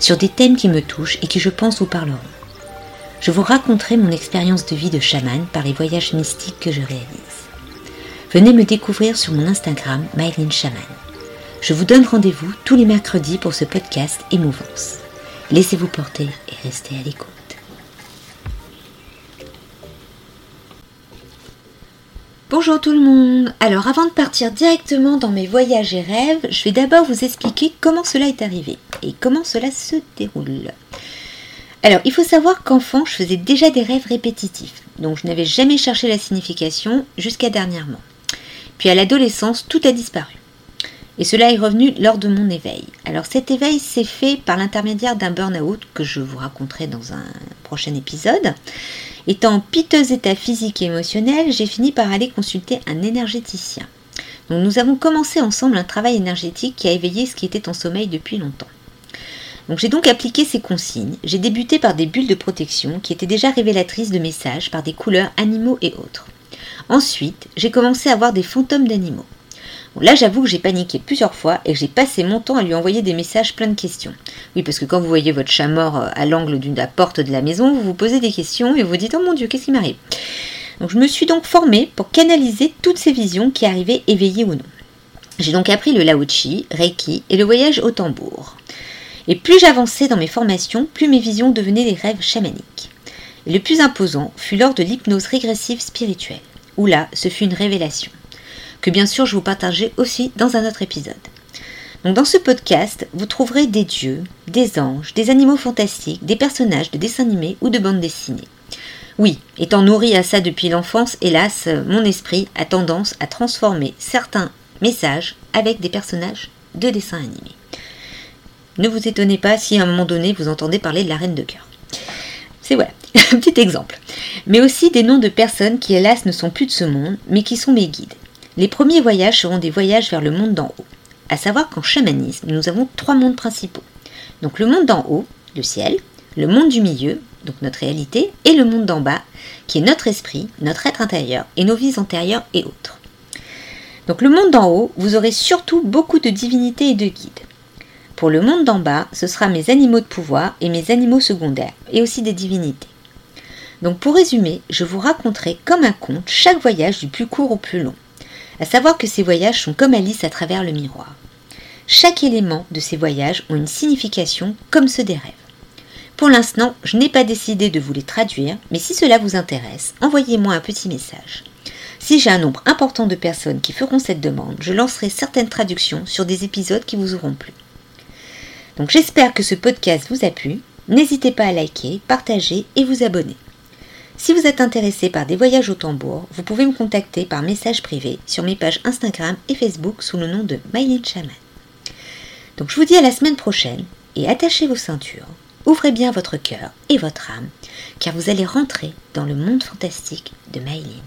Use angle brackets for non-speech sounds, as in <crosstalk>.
sur des thèmes qui me touchent et qui je pense vous parleront. Je vous raconterai mon expérience de vie de chaman par les voyages mystiques que je réalise. Venez me découvrir sur mon Instagram Mylene Chaman. Je vous donne rendez-vous tous les mercredis pour ce podcast Émouvance. Laissez-vous porter et restez à l'écoute. Bonjour tout le monde Alors avant de partir directement dans mes voyages et rêves, je vais d'abord vous expliquer comment cela est arrivé et comment cela se déroule. Alors il faut savoir qu'enfant je faisais déjà des rêves répétitifs, donc je n'avais jamais cherché la signification jusqu'à dernièrement. Puis à l'adolescence tout a disparu. Et cela est revenu lors de mon éveil. Alors cet éveil s'est fait par l'intermédiaire d'un burn-out que je vous raconterai dans un prochain épisode. Étant en piteux état physique et émotionnel, j'ai fini par aller consulter un énergéticien. Nous avons commencé ensemble un travail énergétique qui a éveillé ce qui était en sommeil depuis longtemps. J'ai donc appliqué ces consignes. J'ai débuté par des bulles de protection qui étaient déjà révélatrices de messages par des couleurs animaux et autres. Ensuite, j'ai commencé à voir des fantômes d'animaux là, j'avoue que j'ai paniqué plusieurs fois et que j'ai passé mon temps à lui envoyer des messages plein de questions. Oui, parce que quand vous voyez votre chat mort euh, à l'angle d'une la porte de la maison, vous vous posez des questions et vous vous dites Oh mon Dieu, qu'est-ce qui m'arrive? Je me suis donc formée pour canaliser toutes ces visions qui arrivaient éveillées ou non. J'ai donc appris le Laochi, Reiki et le voyage au tambour. Et plus j'avançais dans mes formations, plus mes visions devenaient des rêves chamaniques. Et le plus imposant fut lors de l'hypnose régressive spirituelle, où là, ce fut une révélation que bien sûr je vous partagerai aussi dans un autre épisode. Donc dans ce podcast, vous trouverez des dieux, des anges, des animaux fantastiques, des personnages de dessins animés ou de bandes dessinées. Oui, étant nourri à ça depuis l'enfance, hélas, mon esprit a tendance à transformer certains messages avec des personnages de dessins animés. Ne vous étonnez pas si à un moment donné vous entendez parler de la reine de cœur. C'est voilà, <laughs> un petit exemple. Mais aussi des noms de personnes qui hélas ne sont plus de ce monde, mais qui sont mes guides. Les premiers voyages seront des voyages vers le monde d'en haut. À savoir qu'en chamanisme, nous avons trois mondes principaux. Donc le monde d'en haut, le ciel, le monde du milieu, donc notre réalité, et le monde d'en bas, qui est notre esprit, notre être intérieur et nos vies antérieures et autres. Donc le monde d'en haut, vous aurez surtout beaucoup de divinités et de guides. Pour le monde d'en bas, ce sera mes animaux de pouvoir et mes animaux secondaires, et aussi des divinités. Donc pour résumer, je vous raconterai comme un conte chaque voyage du plus court au plus long à savoir que ces voyages sont comme Alice à travers le miroir. Chaque élément de ces voyages ont une signification comme ceux des rêves. Pour l'instant, je n'ai pas décidé de vous les traduire, mais si cela vous intéresse, envoyez-moi un petit message. Si j'ai un nombre important de personnes qui feront cette demande, je lancerai certaines traductions sur des épisodes qui vous auront plu. Donc j'espère que ce podcast vous a plu. N'hésitez pas à liker, partager et vous abonner. Si vous êtes intéressé par des voyages au tambour, vous pouvez me contacter par message privé sur mes pages Instagram et Facebook sous le nom de Mylene Chaman. Donc je vous dis à la semaine prochaine et attachez vos ceintures, ouvrez bien votre cœur et votre âme, car vous allez rentrer dans le monde fantastique de Mylene.